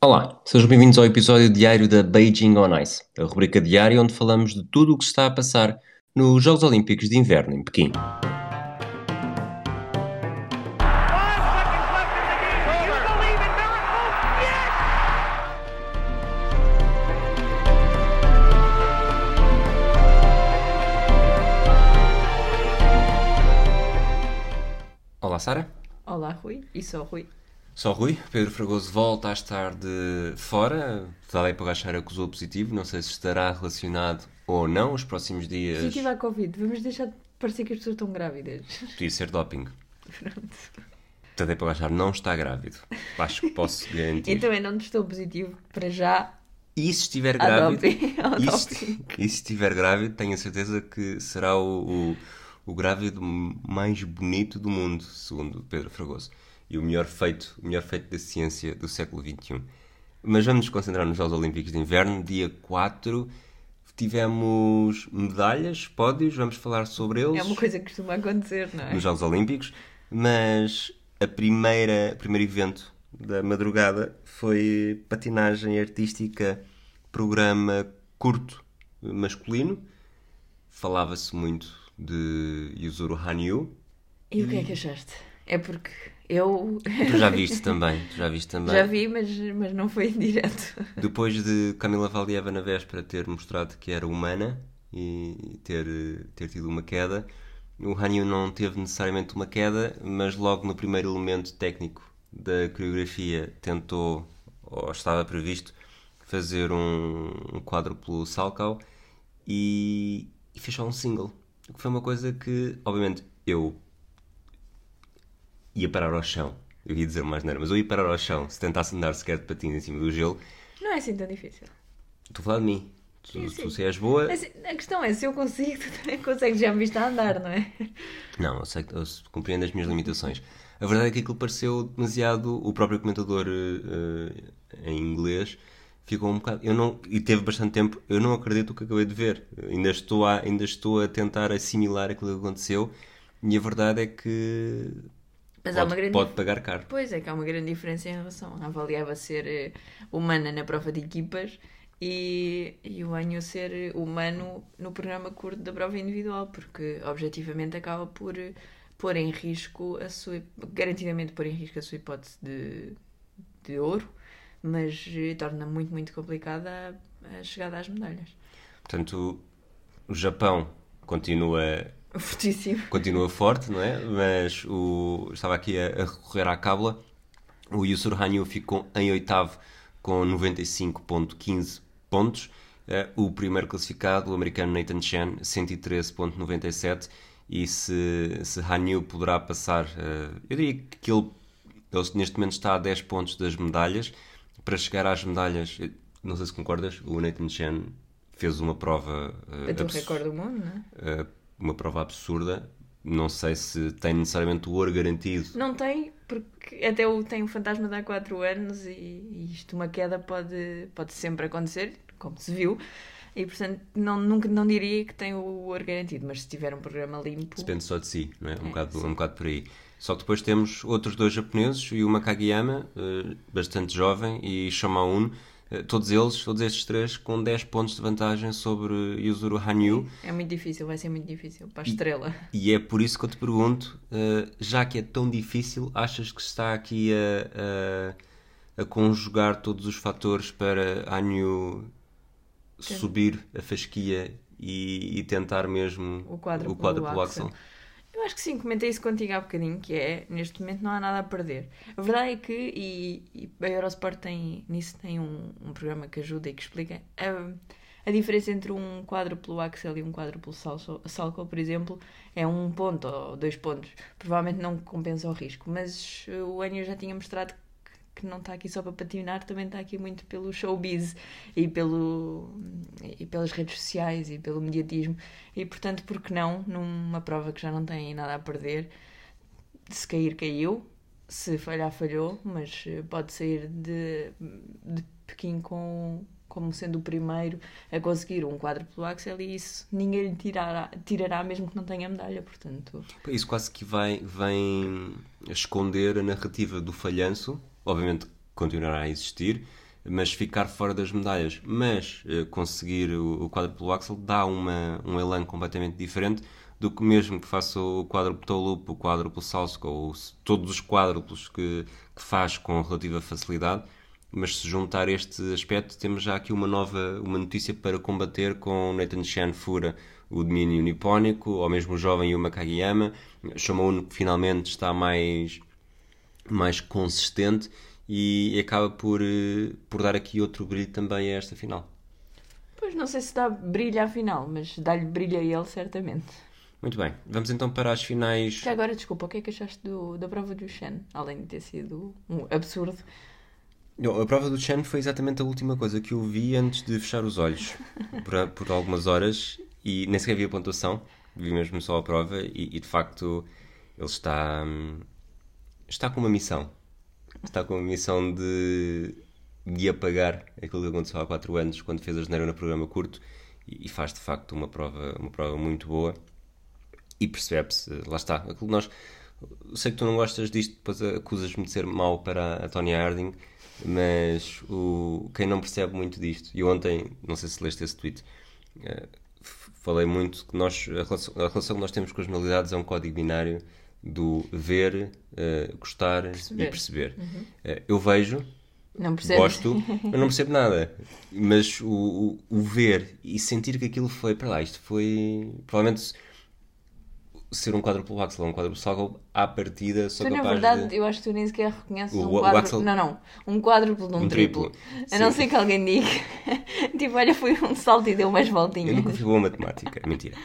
Olá, sejam bem-vindos ao episódio diário da Beijing on Ice, a rubrica diária onde falamos de tudo o que se está a passar nos Jogos Olímpicos de Inverno em Pequim. Olá, Sara. Olá, Rui. E só Rui. Só Rui. Pedro Fragoso volta a estar de fora. Dá para achar acusou positivo. Não sei se estará relacionado ou não os próximos dias. Positivo à Covid. Vamos deixar de parecer que as pessoas estão grávidas. Podia ser doping. Pronto. Tadei para achar não está grávido. Acho que posso garantir. Então eu não estou positivo para já. E se estiver grávido, e se, e se estiver grávido, tenho a certeza que será o, o, o grávido mais bonito do mundo, segundo Pedro Fragoso. E o melhor feito, o melhor feito da ciência do século XXI. Mas vamos nos concentrar nos Jogos Olímpicos de Inverno, dia 4. Tivemos medalhas, pódios, vamos falar sobre eles É uma coisa que costuma acontecer, não é? nos Jogos Olímpicos, mas a primeira, o primeiro evento da madrugada foi patinagem artística, programa curto masculino. Falava-se muito de Yuzuru Hanyu. E o que é que achaste? É porque eu Tu já viste também, já viste também. já vi, mas, mas não foi em direto. Depois de Camila Valieva na véspera ter mostrado que era humana e ter, ter tido uma queda, o Hanyu não teve necessariamente uma queda, mas logo no primeiro elemento técnico da coreografia tentou, ou estava previsto, fazer um, um quádruplo salcal e, e fechou um single. O que foi uma coisa que, obviamente, eu ia parar ao chão. Eu ia dizer mais nada, mas eu ia parar ao chão se tentasse andar sequer de patins em cima do gelo. Não é assim tão difícil. Estou a falar de mim. Tu, Sim, sim. tu se és boa. A questão é, se eu consigo, tu também consegues, já me viste a andar, não é? Não, eu, sei, eu compreendo as minhas limitações. A verdade é que aquilo pareceu demasiado. O próprio comentador eh, em inglês ficou um bocado. Eu não, e teve bastante tempo. Eu não acredito o que acabei de ver. Ainda estou a, ainda estou a tentar assimilar aquilo que aconteceu. E a verdade é que. Mas há pode, uma grande pode pagar caro. Pois é que há uma grande diferença em relação. A avaliava ser eh, humana na prova de equipas e, e o Anho ser eh, humano no programa curto da prova individual, porque objetivamente acaba por eh, pôr em risco a sua. garantidamente pôr em risco a sua hipótese de, de ouro, mas torna muito, muito complicada a, a chegada às medalhas. Portanto, o Japão continua Fortíssimo. continua forte, não é? Mas o, estava aqui a, a recorrer à cábula. O Yusur Hanyu ficou em oitavo com 95.15 pontos. Eh, O primeiro classificado, o americano Nathan Chen, 113.97. E se, se Hanyu poderá passar, eh, eu diria que ele, ele neste momento está a 10 pontos das medalhas. Para chegar às medalhas, eh, não sei se concordas, o Nathan Chen fez uma prova eh, Bateu o recorde do mundo, não é? uh, uma prova absurda. Não sei se tem necessariamente o ouro garantido. Não tem, porque até o, tem o fantasma de há 4 anos e, e isto, uma queda pode, pode sempre acontecer, como se viu. E portanto, não, nunca não diria que tem o ouro garantido, mas se tiver um programa limpo. Depende só de si, não é? Um, É, bocado, sim. um bocado por aí. Só que depois temos outros dois japoneses, o Yuma Kageyama, uh, bastante jovem, e Shamaun, uh, todos eles, todos estes três, com 10 pontos de vantagem sobre Yuzuru Hanyu. É muito difícil, vai ser muito difícil para a estrela. E é por isso que eu te pergunto, uh, já que é tão difícil, achas que está aqui a, a, a conjugar todos os fatores para Hanyu subir a fasquia e, e tentar mesmo O quádruplo o quádruplo axel. axel? Eu acho que sim, comentei isso contigo há bocadinho, que é, neste momento não há nada a perder. A verdade é que, e, e a Eurosport tem, nisso tem um, um programa que ajuda e que explica, a, a diferença entre um quádruplo axel e um quádruplo salso- salco, por exemplo, é um ponto ou dois pontos. Provavelmente não compensa o risco, mas o Enio já tinha mostrado que- que não está aqui só para patinar, também está aqui muito pelo showbiz e, pelo, e pelas redes sociais e pelo mediatismo. E portanto, por que não, numa prova que já não tem nada a perder, se cair, caiu, se falhar, falhou, mas eh, pode sair de, de Pequim com, como sendo o primeiro a conseguir um quádruplo axel e isso ninguém lhe tirará, tirará mesmo que não tenha medalha, portanto... Isso quase que vai, vem esconder a narrativa do falhanço, obviamente continuará a existir, mas ficar fora das medalhas, mas eh, conseguir o, o quádruplo axel dá uma, um elan completamente diferente do que mesmo que faça o quádruplo toe loop, o quádruplo salso, ou todos os quádruplos que, que faz com relativa facilidade. Mas se juntar este aspecto, temos já aqui uma nova uma notícia para combater com Nathan Chan fura o domínio nipónico, ou mesmo o jovem Yuma Kageyama. Shomon finalmente está mais mais consistente e acaba por, eh, por dar aqui outro brilho também a esta final. Pois não sei se dá brilho à final, mas dá-lhe brilho a ele certamente. Muito bem, vamos então para as finais. Já agora, desculpa, o que é que achaste do- da prova do Shen? Além de ter sido um absurdo. Não, A prova do Chen foi exatamente a última coisa que eu vi antes de fechar os olhos por, por algumas horas e nem sequer vi a pontuação, vi mesmo só a prova e, e, de facto ele está, hum, está com uma missão. Está com uma missão de, de apagar aquilo que aconteceu há 4 anos quando fez a janeiro no programa curto e, e faz de facto uma prova, uma prova muito boa e percebe-se, lá está, aquilo nós sei que tu não gostas disto, depois acusas-me de ser mau para a Tonya Harding, mas o, quem não percebe muito disto, e ontem, não sei se leste esse tweet, eh, falei muito que nós, a relação, a relação que nós temos com as modalidades é um código binário do ver, eh, gostar Perceber. e perceber. Eh, eu vejo, Não gosto, eu não percebo nada. Mas o, o, o ver e sentir que aquilo foi para lá, isto foi provavelmente ser um quádruplo axel ou um quádruplo salgo à partida sou Tu, na capaz verdade, de... eu acho que tu nem sequer reconheces O- um o- o. Axel- Não, não. Um quádruplo de um, Um triplo. triplo. A não Sim. ser que alguém diga. tipo, olha, foi um salto e deu umas Eu voltinhas. nunca fui em matemática, mentira.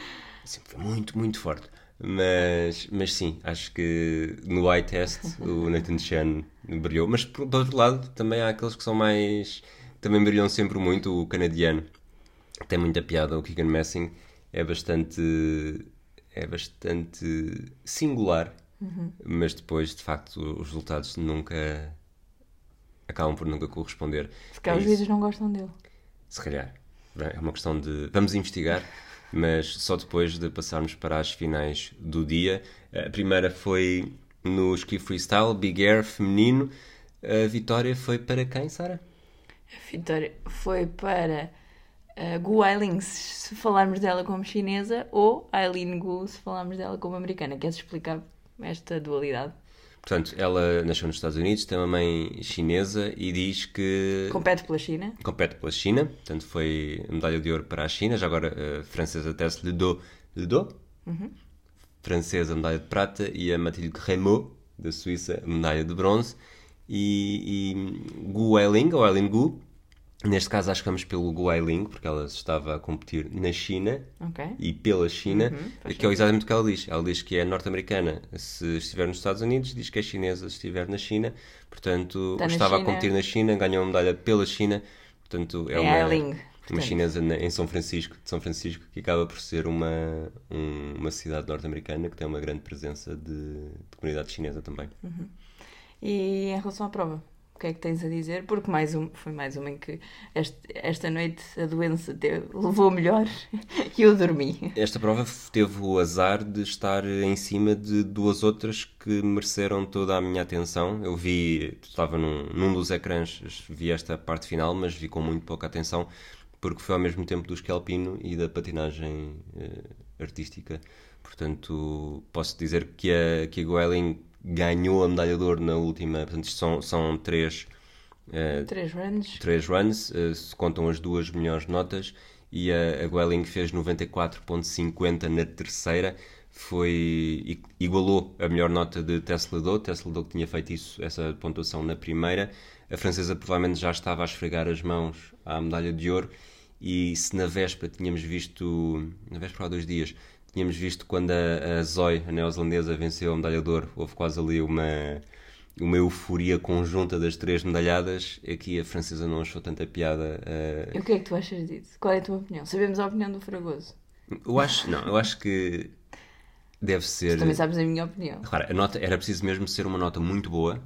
Sempre foi muito, muito forte. Mas, mas sim, acho que no eye test o Nathan Chen brilhou. Mas por, por outro lado, também há aqueles que são mais. Também brilham sempre muito. O canadiano tem muita piada. O Keegan Messing é bastante. É bastante singular. Mas depois, de facto, os resultados nunca. acabam por nunca corresponder. Se calhar a os vídeos não gostam dele. Se calhar. É uma questão de. Vamos investigar, mas só depois de passarmos para as finais do dia. A primeira foi no ski freestyle, Big Air feminino. A vitória foi para quem, Sara? A vitória foi para uh, Gu Ailing, se falarmos dela como chinesa, ou Aileen Gu, se falarmos dela como americana. Queres explicar esta dualidade? Portanto, ela nasceu nos Estados Unidos, tem uma mãe chinesa e diz que Compete pela China. compete pela China. Portanto, foi medalha de ouro para a China. Já agora, a francesa Tess Ledo, Ledo francesa, medalha de prata, e a Mathilde Rémaud, da Suíça, medalha de bronze. E, e Gu Eiling, ou Eileen Gu, neste caso acho que vamos pelo Gu Eiling, porque ela estava a competir na China Ok. e pela China, Uhum, que é exatamente o que ela diz. Ela diz que é norte-americana se estiver nos Estados Unidos, diz que é chinesa se estiver na China, portanto Está estava a China. competir na China, ganhou uma medalha pela China, portanto é, É uma, Eiling, uma portanto. chinesa em São Francisco, de São Francisco, que acaba por ser uma, um- uma cidade norte-americana que tem uma grande presença de, de comunidade chinesa também. E em relação à prova, que é que tens a dizer? Porque mais um, foi mais uma em que este- esta noite a doença teve- levou melhor e eu dormi. Esta prova teve o azar de estar em cima de duas outras que mereceram toda a minha atenção. Eu vi, estava num, num dos ecrãs, vi esta parte final, mas vi com muito pouca atenção, porque foi ao mesmo tempo do esqui alpino e da patinagem eh, artística. Portanto, posso dizer que a, que a Goeling ganhou a medalha de ouro na última. Portanto, isto são, são três. eh, Três runs. três runs, eh, se contam as duas melhores notas, e a, a Gueling fez 94.50 na terceira, foi igualou a melhor nota de Tesla Do, Tesla Do que tinha feito isso, essa pontuação na primeira. A francesa provavelmente já estava a esfregar as mãos à medalha de ouro, e se na véspera tínhamos visto, na véspera há dois dias, tínhamos visto quando a, a Zoe, a neozelandesa, venceu a medalha de ouro, houve quase ali uma uma euforia conjunta das três medalhadas. Aqui a francesa não achou tanta piada. eh, E o que é que tu achas disso? Qual é a tua opinião? Sabemos a opinião do Fragoso. eu acho, não, eu acho que deve ser. Tu também sabes a minha opinião. Repara, a nota era preciso mesmo ser uma nota muito boa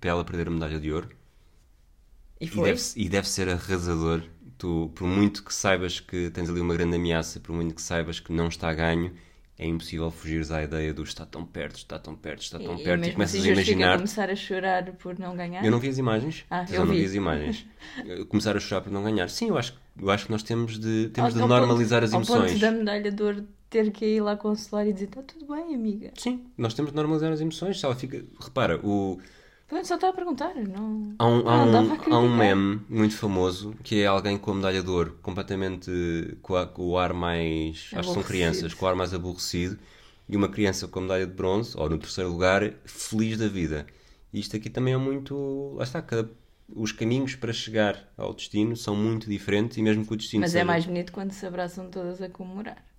para ela perder a medalha de ouro. E E deve, e deve ser arrasador. Tu, por muito que saibas que tens ali uma grande ameaça, por muito que saibas que não está a ganho, é impossível fugires à ideia do está tão perto, está tão perto, está tão E, perto, e, mesmo começas assim a imaginar. começar a chorar por não ganhar. Eu não vi as imagens, Ah, eu eu não vi. as imagens. Começar a chorar por não ganhar. Sim, eu acho, eu acho que nós temos de, temos de Ao- ao normalizar ponto- as Ao emoções. ponto da medalha de ouro ter que ir lá consolar e dizer está tudo bem, amiga. Sim, nós temos de normalizar as emoções. Se ela fica... Repara, o... Pronto, só está a perguntar. Não... Há um, há, Não, um, há um meme muito famoso que é alguém com a medalha de ouro, completamente com, a- com o ar mais. Acho que são crianças, com o ar mais aborrecido, e uma criança com a medalha de bronze, ou no terceiro lugar, feliz da vida. E isto aqui também é muito. Lá está, cada- os caminhos para chegar ao destino são muito diferentes, e mesmo que o destino Mas seja. é mais bonito quando se abraçam todas a comemorar.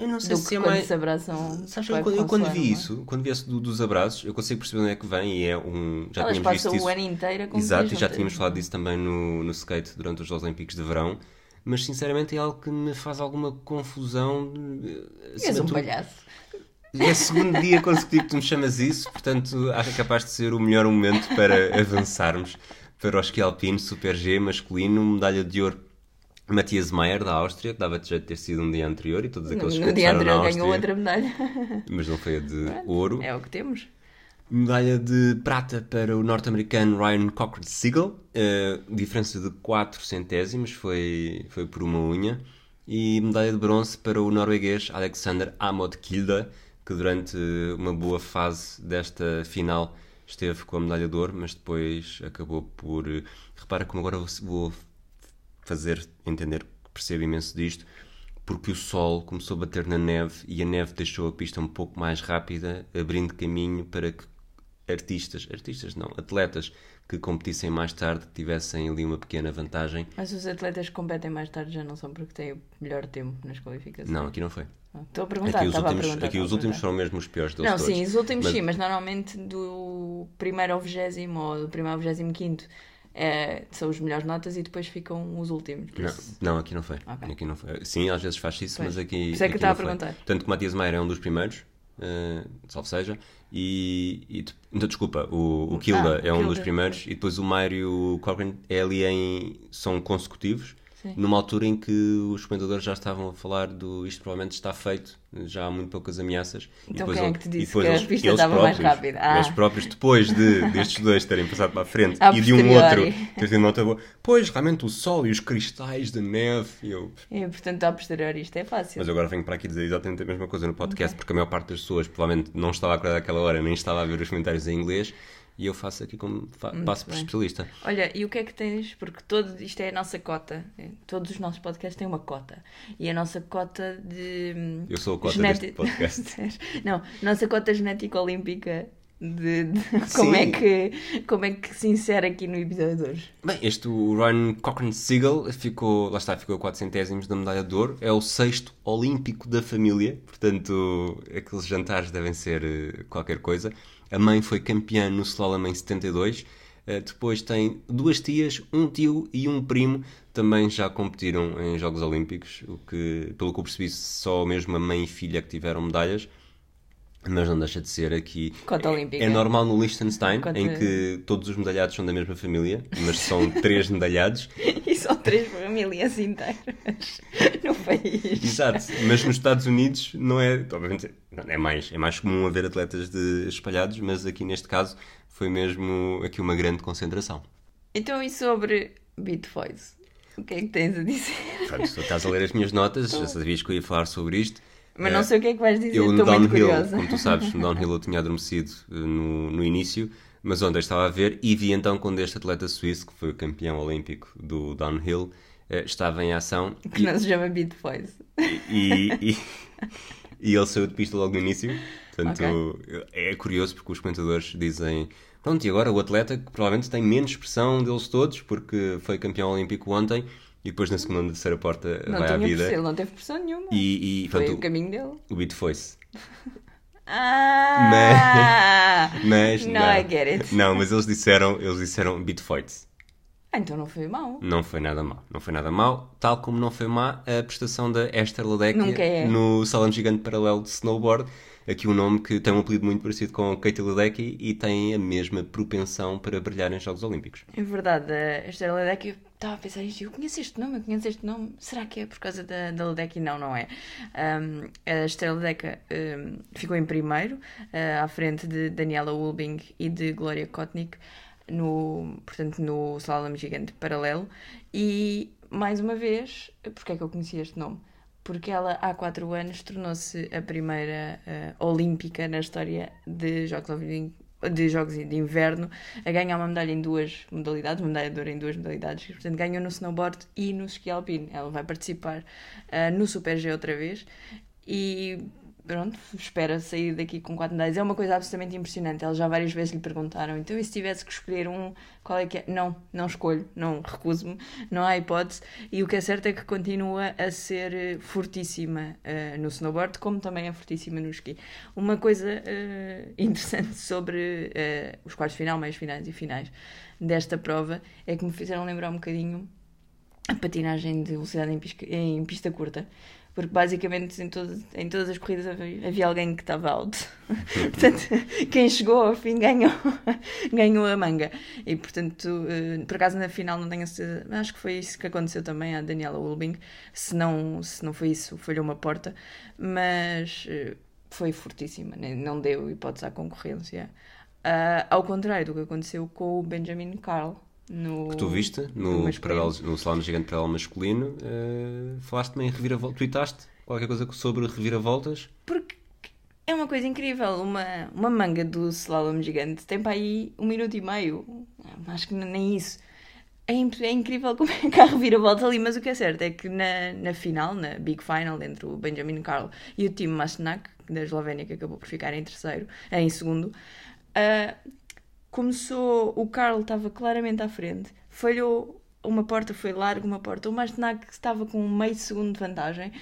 Eu não sei Do se é quando mais. se abraçam. Sabes, eu, quando- eu quando vi é? isso, quando vi esse do- dos abraços, eu consigo perceber onde é que vem e é um. Já Elas tínhamos visto passam isso. o ano inteiro a Exato, e já tínhamos falado disso também no, no skate durante os Jogos Olímpicos de Verão, mas sinceramente é algo que me faz alguma confusão. eh, És um tudo. palhaço. É o segundo dia consecutivo que tu me chamas isso, portanto acho é capaz de ser o melhor momento para avançarmos para o esqui alpino Super G masculino, medalha de ouro. Matias Maier, da Áustria, que dava-te jeito de ter sido um dia anterior e todos No, aqueles que no dia começaram na anterior Áustria, ganhou outra medalha. mas não foi a de ouro. É o que temos. Medalha de prata para o norte-americano Ryan Cochran Siegel, eh, diferença de 4 centésimos, foi, foi por uma unha. E medalha de bronze para o norueguês Alexander Amod Kilde, que durante uma boa fase desta final esteve com a medalha de ouro, mas depois acabou por. Repara como agora vou fazer entender que percebo imenso disto, porque o sol começou a bater na neve e a neve deixou a pista um pouco mais rápida, abrindo caminho para que artistas, artistas não, atletas que competissem mais tarde tivessem ali uma pequena vantagem. Mas os atletas que competem mais tarde já não são porque têm o melhor tempo nas qualificações. Não, aqui não foi. Ah, Estou a perguntar, Aqui os últimos, perguntar. aqui os últimos foram mesmo os piores deles Não, todos. sim, os últimos Mas- sim, mas normalmente do primeiro ao vigésimo ou do primeiro ao vigésimo quinto é, são os melhores notas e depois ficam os últimos. Não, isso- não, aqui não foi. Ok. Aqui não foi. Sim, às vezes faz isso, Pois. mas aqui. Isso é que estava a perguntar. Tanto que o Matias Meira é um dos primeiros, uh, salvo seja, e. e então, desculpa, o, o Kilda Ah, é um Kilda, dos primeiros, e depois o Mário e o Cochran é ali em. são consecutivos. Sim. Numa altura em que os comentadores já estavam a falar do isto provavelmente está feito, já há muito poucas ameaças. E Então depois quem é que te disse que a eles- pista eles estava mais próprios- rápida? Ah. Eles próprios, depois de, destes dois terem passado para a frente A e de um outro ter tido nota boa, pois realmente o sol e os cristais de neve. E eu, E, portanto, a posteriori isto é fácil. mas agora venho para aqui dizer exatamente a mesma coisa no podcast, porque a maior parte das pessoas provavelmente não estava a acordar àquela hora, nem estava a ver os comentários em inglês, e eu faço aqui como fa- passo por bem. especialista. Olha, e o que é que tens? Porque todo isto é a nossa cota. Todos os nossos podcasts têm uma cota. E a nossa cota de. Eu sou a cota geneti- deste podcast. Não, nossa cota genética olímpica de, de- como, é que, como é que se insere aqui no episódio de hoje. Bem, este o Ryan Cochran Siegel ficou, lá está, ficou a 4 centésimos da medalha de ouro, é o sexto olímpico da família, portanto, aqueles jantares devem ser eh, qualquer coisa. A mãe foi campeã no slalom em 72, eh, depois tem duas tias, um tio e um primo, também já competiram em Jogos Olímpicos, o que, pelo que eu percebi, só mesmo a mãe e filha que tiveram medalhas. Mas não deixa de ser aqui. É, olímpica. é normal no Liechtenstein, Cota- em que todos os medalhados são da mesma família, mas são três medalhados. E são três famílias inteiras no país. Exato. Mas nos Estados Unidos não é. Obviamente, é mais, é mais comum haver atletas de, espalhados, mas aqui neste caso foi mesmo aqui uma grande concentração. Então, e sobre Voice? O que é que tens a dizer? Tu estás a ler as minhas notas, já sabias que eu ia falar sobre isto. Mas não sei o que é que vais dizer, Eu no estou muito downhill, curiosa. como tu sabes, no downhill eu tinha adormecido eh, no, no início, mas ontem estava a ver e vi então quando este atleta suíço, que foi o campeão olímpico do downhill, eh, estava em ação Que não se chama Beat Voice. e, e, e ele saiu de pista logo no início. Portanto, é curioso porque os comentadores dizem: Pronto, e agora o atleta que provavelmente tem menos expressão deles todos, porque foi campeão olímpico ontem, e depois na segunda ou terceira porta Não vai à vida. pressão, ele não teve pressão nenhuma. E, e Foi portanto, o caminho dele. o beat foi-se. Ah! Mas Não, não, I get it. não, mas eles disseram, eles disseram beat fights. Ah, então não foi mau. Não foi nada mal, não foi nada mal, tal como não foi má a prestação da Esther Ledecky é. no salão gigante paralelo de snowboard, aqui um nome que tem um apelido muito parecido com Katie Ledecky e tem a mesma propensão para brilhar em Jogos Olímpicos. É verdade, a Esther Ledecky, eu estava a pensar isto, eu conheço este nome, eu conheço este nome, será que é por causa da, da Ledecky? Não, não é. Um, a Esther Ledecky um, ficou em primeiro, uh, à frente de Daniela Ulbing e de Gloria Kotnik, no, portanto, no slalom gigante paralelo, e mais uma vez, porque é que eu conhecia este nome? Porque ela há 4 anos tornou-se a primeira uh, olímpica na história de Jogos Olímpicos de Jogos de Inverno a ganhar uma medalha em duas modalidades, uma medalha de ouro em duas modalidades, portanto ganhou no snowboard e no ski alpino. Ela vai participar uh, no Super G outra vez e pronto, espera sair daqui com quatro medalhas. É uma coisa absolutamente impressionante. Eles já várias vezes lhe perguntaram, então e se tivesse que escolher um, qual é que é? Não, não escolho, não recuso-me, não há hipótese. E o que é certo é que continua a ser fortíssima uh, no snowboard, como também é fortíssima no esqui. Uma coisa uh, interessante sobre uh, os quartos final, meios finais e finais desta prova é que me fizeram lembrar um bocadinho a patinagem de velocidade em, em pista curta porque basicamente em, todo, em todas as corridas havia, havia alguém que estava out. portanto, quem chegou ao fim ganhou, ganhou a manga. E portanto, uh, por acaso na final não tenho certeza, acho que foi isso que aconteceu também à Daniela Ulbing. Se não, se não foi isso, falhou uma porta, mas uh, foi fortíssima, não deu hipótese à concorrência. Uh, ao contrário do que aconteceu com o Benjamin Carl no, que tu viste no, no, paralelo, no Salão Gigante Paralelo Masculino, uh, falaste também em reviravoltas, tweetaste qualquer coisa sobre reviravoltas? Porque é uma coisa incrível, uma, uma manga do slalom gigante tem para aí um minuto e meio, acho que nem isso. É, é incrível como é que há reviravoltas ali, mas o que é certo é que na, na final, na Big Final, entre o Benjamin Karl e o Tim Masnak, da Eslovénia, que acabou por ficar em terceiro, em segundo, uh, começou, o Carl estava claramente à frente, falhou uma porta, foi largo uma porta, o Mastenac estava com meio segundo de vantagem,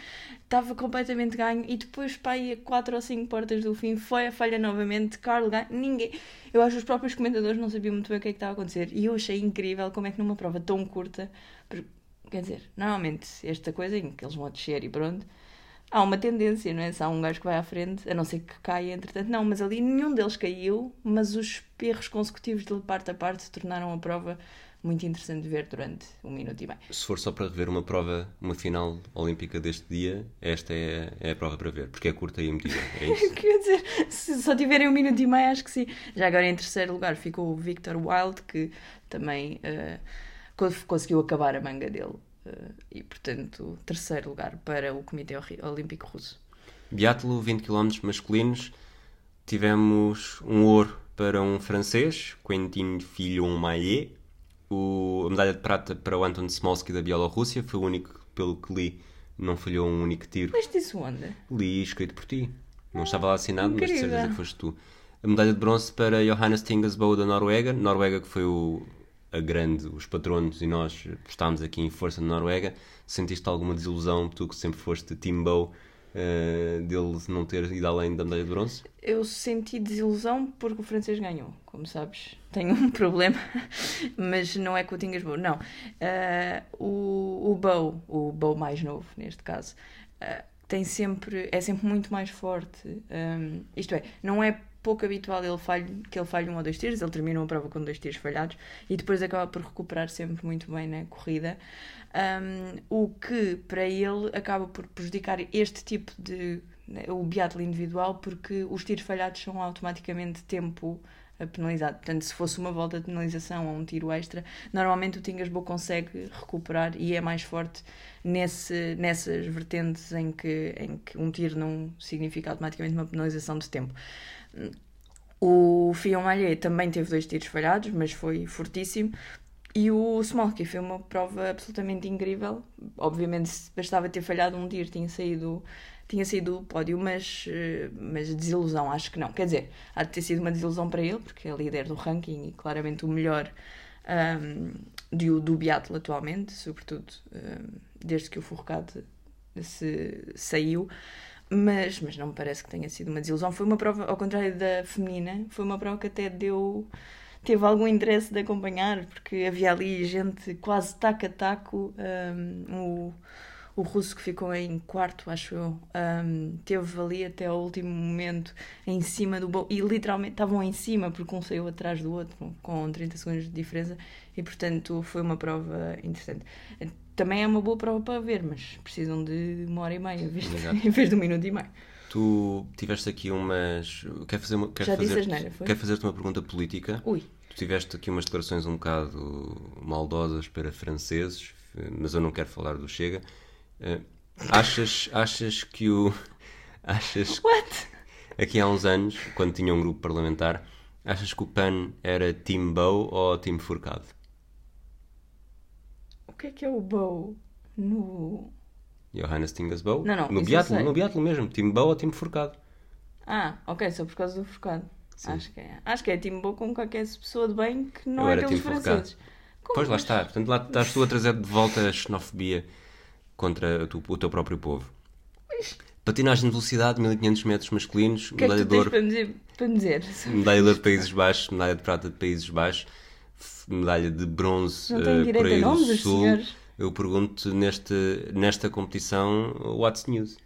estava completamente ganho e depois para aí a 4 ou 5 portas do fim foi a falha novamente, Carl ganho, ninguém, eu acho que os próprios comentadores não sabiam muito bem o que é que estava a acontecer e eu achei incrível como é que numa prova tão curta, quer dizer, normalmente esta coisa em que eles vão descer e pronto, há uma tendência, não é? Se há um gajo que vai à frente, a não ser que caia, entretanto, não, mas ali nenhum deles caiu, mas os perros consecutivos de parte a parte tornaram a prova muito interessante de ver durante um minuto e meio. Se for só para rever uma prova, uma final olímpica deste dia, esta é, é a prova para ver, porque é curta e emotiva. É isso? Quer dizer, se só tiverem um minuto e meio, acho que sim. Já agora em terceiro lugar ficou o Victor Wild, que também uh, conseguiu acabar a manga dele e, portanto, terceiro lugar para o Comitê Olímpico Russo. Biatlo, 20 km masculinos. Tivemos um ouro para um francês, Quentin Fillon-Maillet. A medalha de prata para o Anton Smolsky da Bielorrússia. Foi o único, pelo que li, não falhou um único tiro. Mas isso onde? Li, escrito por ti. Não estava lá assinado, incrível. mas de certeza que foste tu. A medalha de bronze para Johannes Tingesbow da Noruega. Noruega que foi o a grande, os patronos e nós postámos aqui em força na Noruega, sentiste alguma desilusão, tu que sempre foste Timbo, uh, dele não ter ido além da medalha de bronze? Eu senti desilusão porque o francês ganhou, como sabes. Tenho um problema, mas não é com o Tingas Bow, não. Uh, o, o Bow, o Bow mais novo neste caso, uh, tem sempre, é sempre muito mais forte. Um, isto é, não é pouco habitual ele falhe, que ele falhe um ou dois tiros, ele termina uma prova com dois tiros falhados e depois acaba por recuperar sempre muito bem na corrida. Um, o que para ele acaba por prejudicar este tipo de. Né, o biatlo individual, porque os tiros falhados são automaticamente tempo penalizado. Portanto, se fosse uma volta de penalização ou um tiro extra, normalmente o Tingasbo consegue recuperar e é mais forte nesse, nessas vertentes em que, em que um tiro não significa automaticamente uma penalização de tempo. O Fion Mallet também teve dois tiros falhados, mas foi fortíssimo. E o Smolky foi uma prova absolutamente incrível. Obviamente, se bastava ter falhado um tiro, tinha saído, tinha saído do pódio, mas, eh, mas desilusão, acho que não. Quer dizer, há de ter sido uma desilusão para ele, porque é líder do ranking e claramente o melhor um, do, do biatlo atualmente, sobretudo um, desde que o Furcade se saiu mas, mas não me parece que tenha sido uma desilusão. Foi uma prova, ao contrário da feminina, foi uma prova que até deu. teve algum interesse de acompanhar, porque havia ali gente quase taco a taco. Um, o, o russo que ficou em quarto, acho eu, um, teve ali até ao último momento em cima do e literalmente estavam em cima porque um saiu atrás do outro com 30 segundos de diferença e portanto foi uma prova interessante. Também é uma boa prova para ver, mas precisam de uma hora e meia em vez de, Exato. em vez de um minuto e meio. Tu tiveste aqui umas. Quer fazer uma, quer Já disse fazer, asneira, foi? Quer fazer-te uma pergunta política? Ui, Tu tiveste aqui umas declarações um bocado maldosas para franceses, mas eu não quero falar do Chega. Eh, Achas, achas que o. Achas what? Aqui há uns anos, quando tinha um grupo parlamentar, achas que o PAN era Team Bow ou Team Forcado? O que é que é o bow no. Johannes Tingas Bow? Não, não, no biatlo, no biatlo mesmo, Team Bow ou Team Forcado? Ah, ok, só por causa do forcado. Sim. Acho que é. Acho que é time boa com qualquer pessoa de bem que não Eu é aqueles time franceses. Como Pois lá mas- está, portanto lá estás tu a trazer de volta a xenofobia contra o tu- o teu próprio povo. Patinagem de velocidade, 1500 metros masculinos, medalha de ouro, para me dizer? Para dizer? medalha de ouro de Países Baixos, medalha de prata de Países Baixos, medalha de bronze Não têm eh, direito a Coreia nomes, do Sul. senhores. Eu pergunto neste, nesta competição, what's news?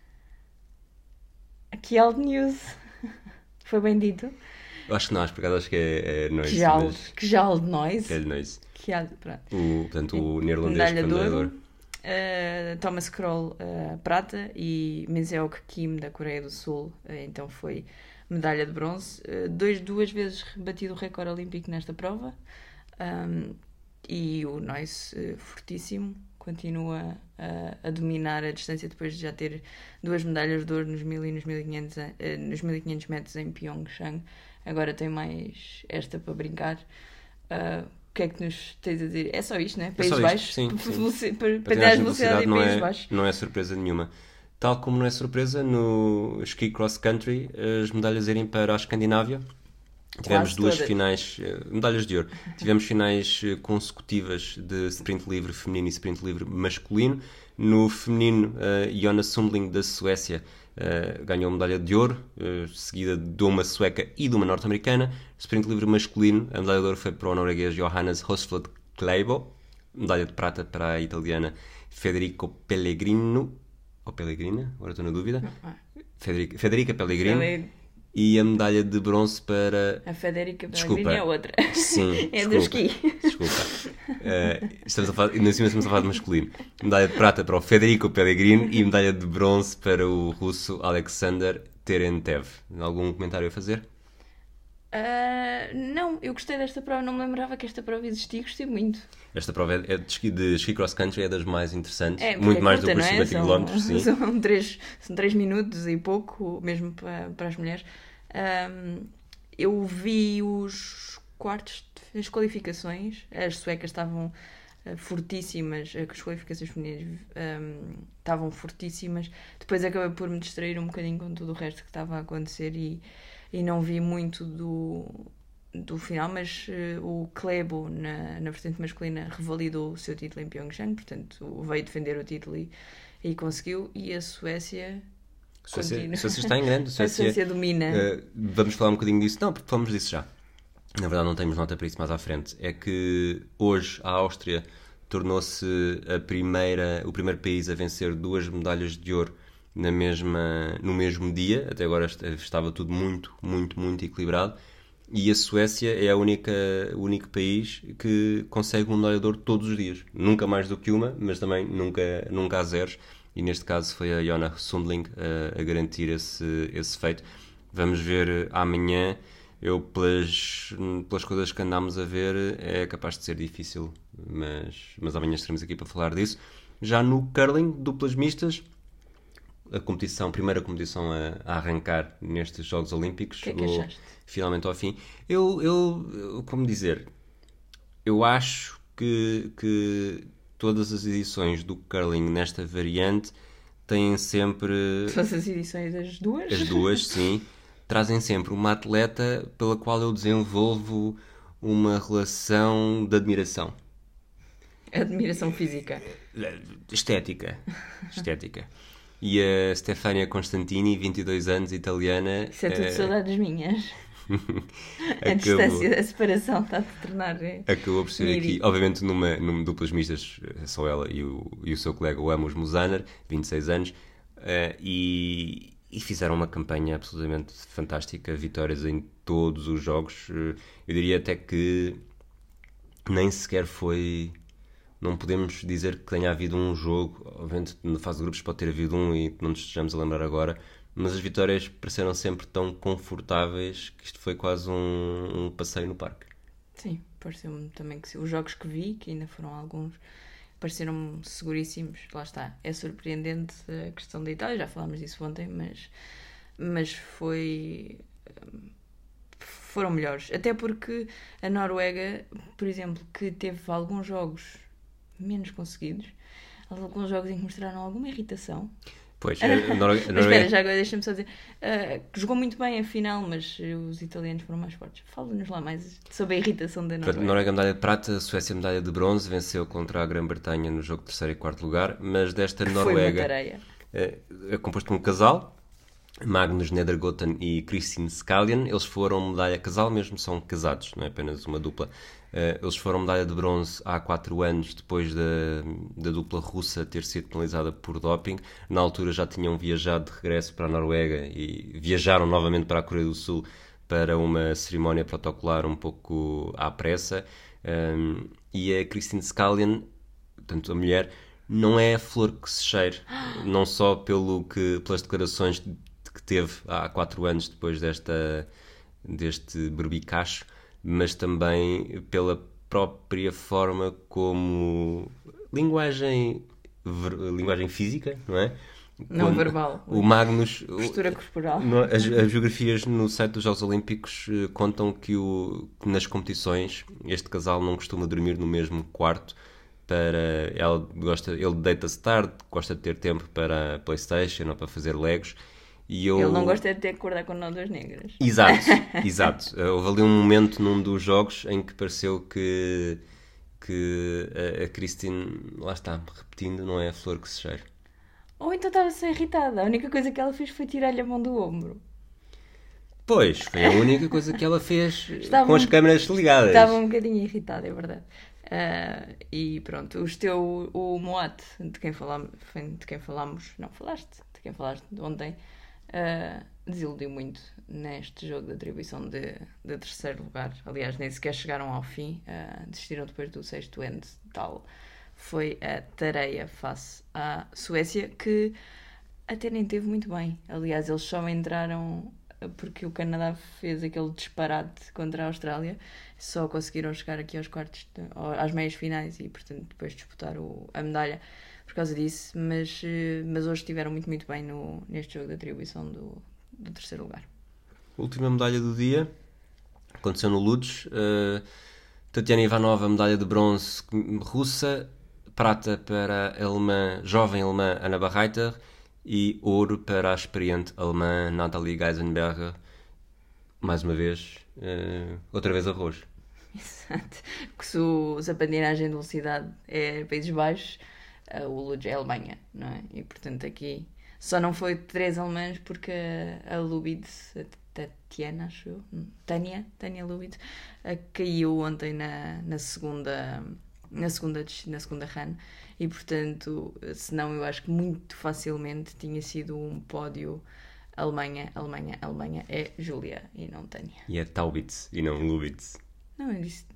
Aqui é old news. Foi bem dito. Eu acho que não, acho, por acho que é, é noise, Que já, mas que já de nós. que é noise. Que há, pronto. O, portanto, o neerlandês Medalha que de de ouro. Uh, Thomas Kroll, uh, prata. E Miseok Kim, da Coreia do Sul, uh, então foi medalha de bronze. Uh, dois, duas vezes batido o recorde olímpico nesta prova. Um, e o Noyce, uh, fortíssimo, continua a, a dominar a distância depois de já ter duas medalhas de ouro nos 1000 e nos 1500, uh, nos 1500 metros em Pyeongchang. Agora tem mais esta para brincar. Uh, o que é que nos tens a dizer? É só isto, não é? Países só isto, Baixos. sim, sim. Para Patinagem patinagem de de velocidade em Países é, Baixos. não é surpresa nenhuma. Tal como não é surpresa no ski cross country as medalhas irem para a Escandinávia. Tivemos Quase duas todas. finais, eh, medalhas de ouro. Tivemos finais eh, consecutivas de sprint livre feminino e sprint livre masculino. No feminino, uh, Jonas Sundling da Suécia eh, ganhou medalha de ouro, eh, seguida de uma sueca e de uma norte-americana. Sprint livre masculino, a medalha de ouro foi para o norueguês Johannes Hosflot Kleibo. Medalha de prata para a italiana Federico Pellegrino. Ou Pellegrina? Agora estou na dúvida. Federica, Federica Pellegrino. Ele E a medalha de bronze para. A Federica Desculpa. Pellegrini é outra. Sim, é do esqui. Desculpa. Eh, estamos a falar, ainda assim estamos a falar de masculino. Medalha de prata para o Federico Pellegrino e medalha de bronze para o russo Alexander Terentev. Algum comentário a fazer? Ah, não, eu gostei desta prova, não me lembrava que esta prova existia, gostei muito. Esta prova é de ski, de ski cross country, é das mais interessantes. É, Muito é mais curta, do que os não é? 50 km, sim. São três, são três minutos e pouco, mesmo para, para as mulheres. Eu vi os quartos, as qualificações, as suecas estavam ah, fortíssimas, as qualificações femininas ahm, estavam fortíssimas. Depois acabei por me distrair um bocadinho com tudo o resto que estava a acontecer e, e não vi muito do, do final, mas eh, o Klebo na, na vertente masculina revalidou o seu título em Pyeongchang, portanto veio defender o título e, e conseguiu. E a Suécia, Suécia, Continua. a Suécia está em grande. A a Suécia, Suécia domina. eh, vamos falar um bocadinho disso. Não, porque falamos disso já. Na verdade, não temos nota para isso mais à frente. É que hoje a Áustria tornou-se a primeira, o primeiro país a vencer duas medalhas de ouro na mesma, no mesmo dia. Até agora est- estava tudo muito, muito, muito equilibrado. E a Suécia é a única, o único país que consegue uma medalha de ouro todos os dias. Nunca mais do que uma, mas também nunca, nunca há zeros. E neste caso foi a Jonna Sundling a, a garantir esse, esse feito. Vamos ver amanhã. Eu, pelas, pelas coisas que andámos a ver, é capaz de ser difícil, mas, mas amanhã estaremos aqui para falar disso. Já no curling, duplas mistas, a competição, a primeira competição a, a arrancar nestes Jogos Olímpicos, que é que finalmente ao fim. Eu, eu, como dizer, eu acho que, que todas as edições do curling nesta variante têm sempre Todas as edições das duas? as duas, sim, trazem sempre uma atleta pela qual eu desenvolvo uma relação de admiração. Admiração física. Estética. Estética. E a Stefania Constantini, 22 anos, italiana. Isso é tudo eh, saudades minhas. A distância, a separação está a se tornar. eh, Acabou por ser Miri. aqui, obviamente, numa, numa duplas mistas, eh, só ela e o, e o seu colega, o Amos Musaner, 26 anos, eh, e, e fizeram uma campanha absolutamente fantástica, vitórias em todos os jogos. Eu diria até que nem sequer foi. Não podemos dizer que tenha havido um jogo, obviamente na fase de grupos pode ter havido um e não nos estejamos a lembrar agora, mas as vitórias pareceram sempre tão confortáveis que isto foi quase um, um passeio no parque. Sim, pareceu-me também que. Os jogos que vi, que ainda foram alguns, pareceram-me seguríssimos. Lá está. É surpreendente a questão da Itália, já falámos disso ontem, mas, mas foi. Foram melhores. Até porque a Noruega, por exemplo, que teve alguns jogos menos conseguidos, alguns jogos em que mostraram alguma irritação. Pois, a Noruega, Mas espera, Noruega- já agora deixa-me só dizer que jogou muito bem a final, mas os italianos foram mais fortes. Fala-nos lá mais sobre a irritação da Noruega. Noruega medalha de prata, Suécia medalha de bronze, venceu contra a Grã-Bretanha no jogo de terceiro e quarto lugar, mas desta que foi uma Noruega tareia. é, é composto por um casal, Magnus Nedergoten e Kristin Skallian. Eles foram medalha casal, mesmo são casados, não é apenas uma dupla. Eh, Eles foram medalha de bronze há 4 anos, depois da, da dupla russa ter sido penalizada por doping. Na altura já tinham viajado de regresso para a Noruega e viajaram novamente para a Coreia do Sul para uma cerimónia protocolar um pouco à pressa. Um, e a Christine Skallian, portanto a mulher, não é a flor que se cheire, não só pelo que, pelas declarações que teve há quatro anos depois desta, deste berbicacho, mas também pela própria forma como linguagem, ver- linguagem física, não é? Não Quando verbal. O Magnus, Postura corporal. as, as biografias no site dos Jogos Olímpicos eh, contam que, o, que nas competições este casal não costuma dormir no mesmo quarto. Para, ela gosta, ele deita-se tarde, gosta de ter tempo para a Playstation ou para fazer Legos. E eu... Ele não gosta de ter que acordar com nódoas negras. Exato, exato. Houve ali um momento num dos jogos em que pareceu que, que a, a Christine, lá está, repetindo, não é a flor que se cheira. Ou então estava-se irritada. A única coisa que ela fez foi tirar-lhe a mão do ombro. Pois, foi a única coisa que ela fez Estava com as um- câmeras ligadas. Estava um bocadinho irritada, é verdade. Ah, e pronto, os teu, o Moat, de quem, falámos, de quem falámos, não falaste, de quem falaste ontem, ah, desiludiu muito neste jogo de atribuição de, de terceiro lugar. Aliás, nem sequer chegaram ao fim, ah, desistiram depois do sexto end, tal. Foi a tareia face à Suécia, que até nem teve muito bem. Aliás, eles só entraram porque o Canadá fez aquele disparate contra a Austrália, só conseguiram chegar aqui aos quartos, de- às meias finais e, portanto, depois disputar o- a medalha por causa disso. Mas, eh, mas hoje estiveram muito, muito bem no, neste jogo de atribuição do, do terceiro lugar. Última medalha do dia aconteceu no Ludes. Uh, Tatiana Ivanova, medalha de bronze russa, prata para a alemã, jovem alemã Ana Barreiter e ouro para a experiente alemã Nathalie Geisenberger. Mais uma vez, uh, outra vez arroz. Exato. Que se, a patinagem de velocidade é Países Baixos, eh, o Lodge é Alemanha, não é? E portanto aqui só não foi três alemãs porque a, a Lubitz, a Tatiana, acho eu, Tânia, Tânia Lubitz, eh, caiu ontem na, na segunda na segunda, na segunda run e portanto, senão eu acho que muito facilmente tinha sido um pódio Alemanha, Alemanha, Alemanha é Júlia e não Tânia. E é Taubitz e não Lubitz. Não, eu disse.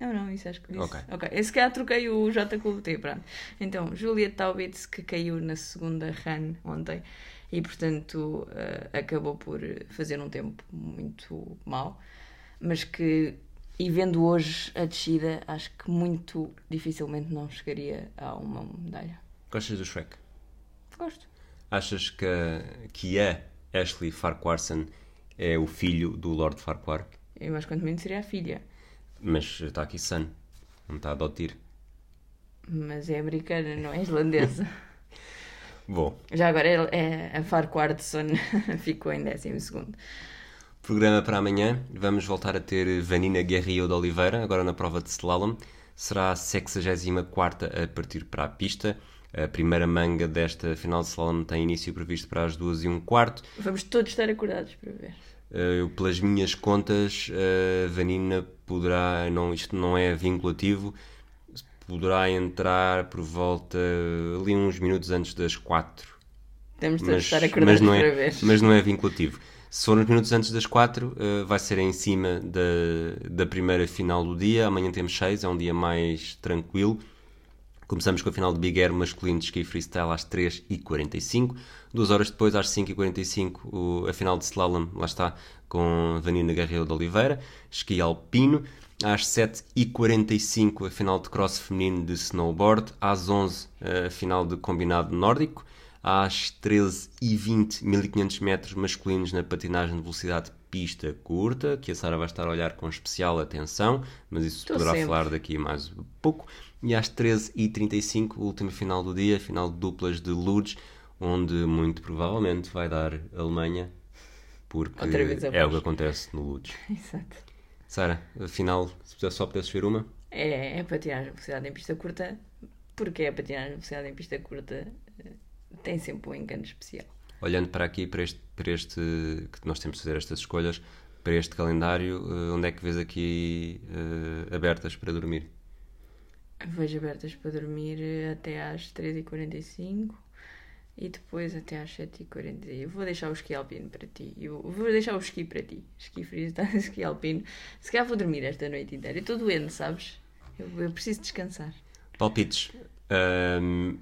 Não, não, isso acho que disse. Ok. Ok. Esse cá troquei o J com o T, pronto. Então, Julia Taubitz, que caiu na segunda run ontem e, portanto, eh, acabou por fazer um tempo muito mau, mas que, e vendo hoje a descida, acho que muito dificilmente não chegaria a uma medalha. Gostas do Shrek? Gosto. Achas que, que a Ashley Farquharson é o filho do Lord Farquhar? Eu acho que quanto menos seria a filha. Mas está aqui Sun, não está a Dotir. Mas é americana, não é islandesa. Bom, Já agora é, é a Farquharson ficou em décimo segundo. programa para amanhã. Vamos voltar a ter Vanina Guerrillo de Oliveira, agora na prova de slalom. Será a 64 a partir para a pista. A primeira manga desta final de slalom tem início previsto para as 2 e um quarto. Vamos todos estar acordados para ver. Eh, eu, pelas minhas contas, a Vanina poderá, não, isto não é vinculativo, poderá entrar por volta ali uns minutos antes das 4. Temos de Mas, estar mas, acordados não para é, ver. mas não é vinculativo. Se for uns minutos antes das 4, eh, vai ser em cima da, da primeira final do dia. Amanhã temos 6, é um dia mais tranquilo. Começamos com a final de Big Air masculino de ski freestyle às 3h45. Duas horas depois, às 5h45, o- a final de slalom, lá está, com Vanina Garrido de Oliveira. Ski alpino. Às 7h45, a final de cross feminino de snowboard. Às 11 a final de combinado nórdico. Às 13h20, 1500 metros masculinos na patinagem de velocidade pista curta, que a Sara vai estar a olhar com especial atenção, mas isso Estou poderá sempre. falar daqui mais um pouco. E às 13h35, a última final do dia, final de duplas de Lourdes, onde muito provavelmente vai dar Alemanha, porque é o que acontece no Lourdes. Exato. Sara, afinal, se só pudesses ver uma, É, é patinagem de velocidade em pista curta, porque a patinagem de velocidade em pista curta eh, tem sempre um encanto especial. olhando para aqui, para este, para este que nós temos de fazer estas escolhas, para este calendário, eh, onde é que vês aqui eh, abertas para dormir? Vejo abertas para dormir até às 3h45 e depois até às 7h40. Eu vou deixar o esqui alpino para ti. Eu vou deixar o esqui para ti. Esqui freestyle, esqui alpino. Se calhar vou dormir esta noite inteira. Eu estou doente, sabes? Eu, eu preciso descansar. Palpites. Ahm,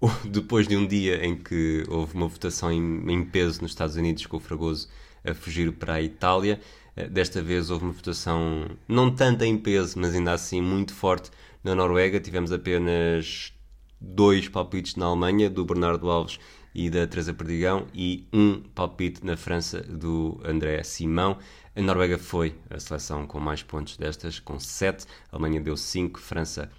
depois de um dia em que houve uma votação em, em peso nos Estados Unidos com o Fragoso a fugir para a Itália, eh, desta vez houve uma votação não tanto em peso, mas ainda assim muito forte na Noruega. Tivemos apenas dois palpites na Alemanha, do Bernardo Alves e da Teresa Perdigão, e um palpite na França, do André Simão. A Noruega foi a seleção com mais pontos destas, com 7. A Alemanha deu 5, França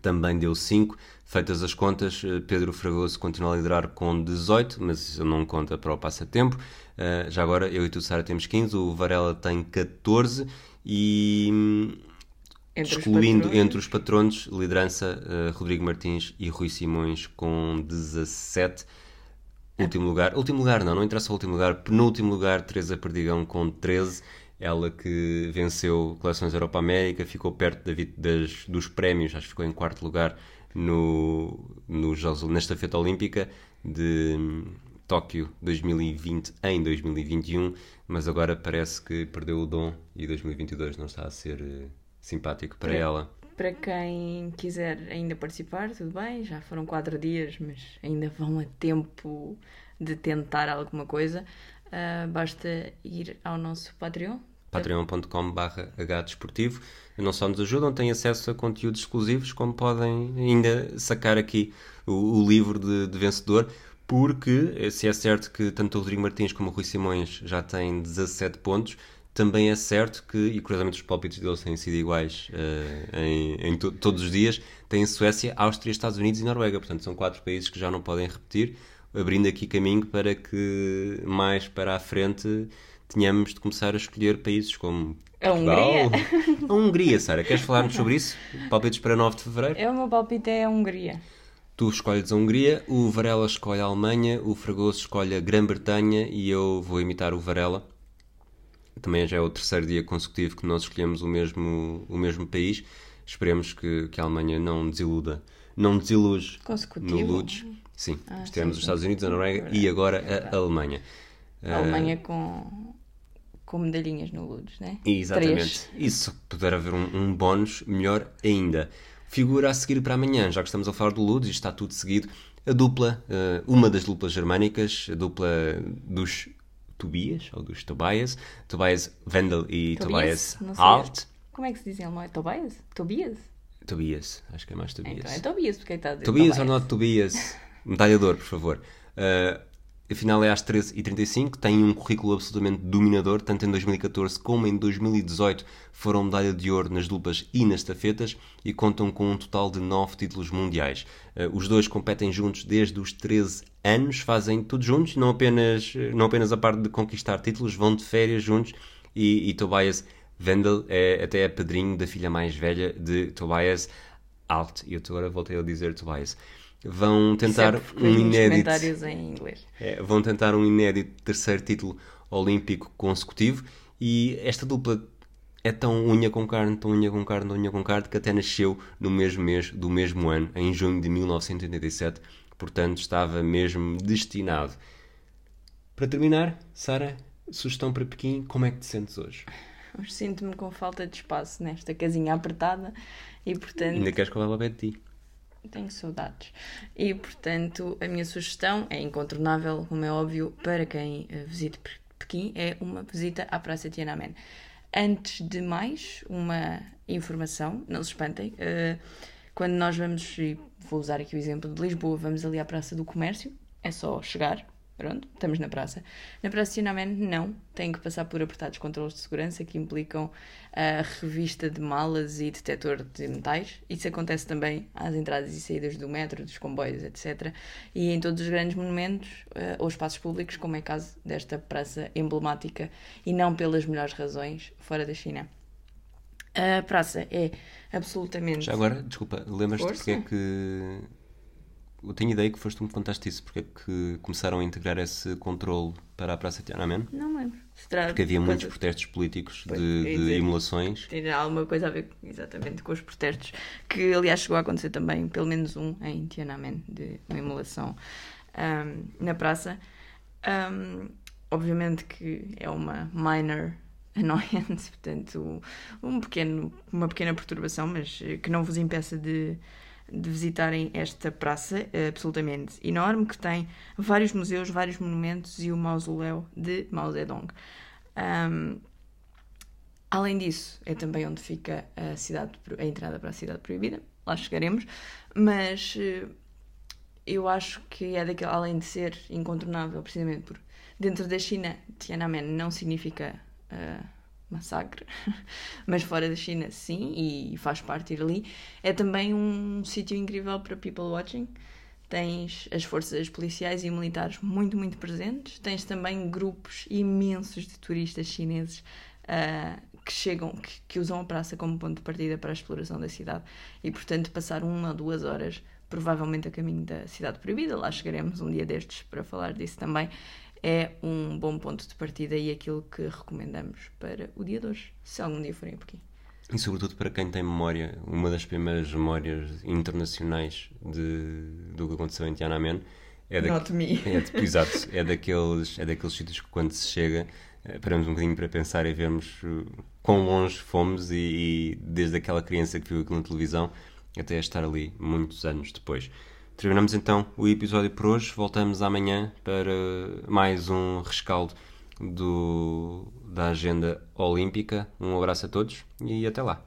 também deu 5. Feitas as contas, eh, Pedro Fragoso continua a liderar com 18, mas isso não conta para o passatempo. Eh, Já agora, eu e tu, Sara, temos 15, o Varela tem 14 e hum, Entre os excluindo patrões. entre os patronos, liderança eh, Rodrigo Martins e Rui Simões com 17. Último lugar, último lugar não, não interessa o último lugar, penúltimo lugar, Teresa Perdigão com 13. Ela que venceu Coleções Europa América, ficou perto da das- dos prémios, acho que ficou em quarto lugar no, Jogos- na estafeta olímpica de hum, Tóquio 2020 em 2021, mas agora parece que perdeu o dom e 2022 não está a ser eh, simpático para É. ela. Para quem quiser ainda participar, tudo bem, já foram quatro dias, mas ainda vão a tempo de tentar alguma coisa. Ah, basta ir ao nosso Patreon. patreon.com.br hdesportivo. Não só nos ajudam, têm acesso a conteúdos exclusivos, como podem ainda sacar aqui o, o livro de, de vencedor, porque eh, se é certo que tanto o Rodrigo Martins como o Rui Simões já têm 17 pontos, também é certo que, e curiosamente os palpites deles têm sido iguais eh, em, em to- todos os dias, têm Suécia, Áustria, Estados Unidos e Noruega. Portanto, são quatro países que já não podem repetir, abrindo aqui caminho para que mais para a frente tenhamos de começar a escolher países como A Portugal. Hungria? A Hungria, Sara. Queres falar-nos sobre isso? Palpites para 9 de Fevereiro? É o meu palpite é a Hungria. Tu escolhes a Hungria, o Varela escolhe a Alemanha, o Fragoso escolhe a Grã-Bretanha e eu vou imitar o Varela. Também já é o terceiro dia consecutivo que nós escolhemos o mesmo, o mesmo país. Esperemos que, que a Alemanha não desiluda. Não Consecutivo? no Ludes. Sim, Ah, os Estados Unidos, a Noruega É e agora a Alemanha. A Alemanha com, com medalhinhas no Ludes, né? Exatamente. Três. E se puder haver um, um bónus, melhor ainda. Figura a seguir para amanhã, já que estamos a falar do Ludes e está tudo seguido, a dupla, eh, uma das duplas germânicas, a dupla dos Tobias, ou dos Tobias, Tobias Wendel e Tobias, Não sei. Alt. Como é que se diz em alemão? É Tobias? Tobias? Tobias, acho que é mais Tobias. Então é Tobias, porque que está a dizer Tobias ou not Tobias? Medalhador, por favor. Uh, a final é às 13h35, tem um currículo absolutamente dominador, tanto em 2014 como em 2018 foram medalha de ouro nas duplas e nas estafetas e contam com um total de 9 títulos mundiais. Uh, os dois competem juntos desde os 13 anos, fazem tudo juntos, não apenas, não apenas a parte de conquistar títulos, vão de férias juntos e, e Tobias Wendel é até é padrinho da filha mais velha de Tobias Alt. E eu agora voltei a dizer Tobias. Vão tentar um inédito. É, vão tentar um inédito terceiro título olímpico consecutivo e esta dupla é tão unha com carne, tão unha com carne, tão unha com carne, que até nasceu no mesmo mês do mesmo ano, em junho de 1987, portanto estava mesmo destinado. Para terminar, Sara, sugestão para Pequim, como é que te sentes hoje? Hoje sinto-me com falta de espaço nesta casinha apertada e, portanto, Ainda queres que eu vá ver de ti? Tenho saudades. E, portanto, a minha sugestão é incontornável, como é óbvio, para quem eh, visite Pe- Pequim, é uma visita à Praça Tiananmen. Antes de mais, uma informação, não se espantem, eh, quando nós vamos, vou usar aqui o exemplo de Lisboa, vamos ali à Praça do Comércio, é só chegar, pronto, estamos na praça. Na Praça Tiananmen, não, tem que passar por apertados controles de segurança que implicam a revista de malas e detector de metais. Isso acontece também às entradas e saídas do metro, dos comboios, etc. E em todos os grandes monumentos eh, ou espaços públicos, como é o caso desta praça emblemática e não pelas melhores razões fora da China. A praça é absolutamente. Já agora, desculpa, lembras-te porque é que. Eu tenho ideia que foste tu me contaste isso, porque é que começaram a integrar esse controle para a Praça Tiananmen? Não lembro. Porque havia muitos coisa- protestos políticos Pois, de, de dizer. emulações. Tem alguma coisa a ver exatamente com os protestos, que aliás chegou a acontecer também, pelo menos um em Tiananmen, de uma emulação ahm, na praça. Ahm, obviamente que é uma minor annoyance, portanto, um pequeno, uma pequena perturbação, mas que não vos impeça de, de visitarem esta praça eh, absolutamente enorme, que tem vários museus, vários monumentos e o mausoléu de Mao Zedong. Ahm, Além disso, é também onde fica a, cidade, a entrada para a cidade proibida. Lá chegaremos. Mas eh, eu acho que é daquele, além de ser incontornável, precisamente por dentro da China, Tiananmen não significa eh, massacre, mas fora da China, sim, e faz parte ir ali. É também um sítio incrível para people watching. Tens as forças policiais e militares muito, muito presentes. Tens também grupos imensos de turistas chineses ah, que chegam, que, que usam a praça como ponto de partida para a exploração da cidade. E, portanto, passar uma ou duas horas, provavelmente a caminho da cidade proibida, lá chegaremos um dia destes para falar disso também, é um bom ponto de partida e aquilo que recomendamos para o dia de hoje, se algum dia forem por aqui. E sobretudo para quem tem memória, uma das primeiras memórias internacionais de, do que aconteceu em Tiananmen é, da, Not me. é, de- exato, é daqueles, é daqueles sítios que quando se chega eh, paramos um bocadinho para pensar e vermos eh, quão longe fomos e, e desde aquela criança que viu aquilo na televisão até estar ali muitos anos depois. Terminamos então o episódio por hoje. Voltamos amanhã para mais um rescaldo do, da agenda olímpica. Um abraço a todos e até lá.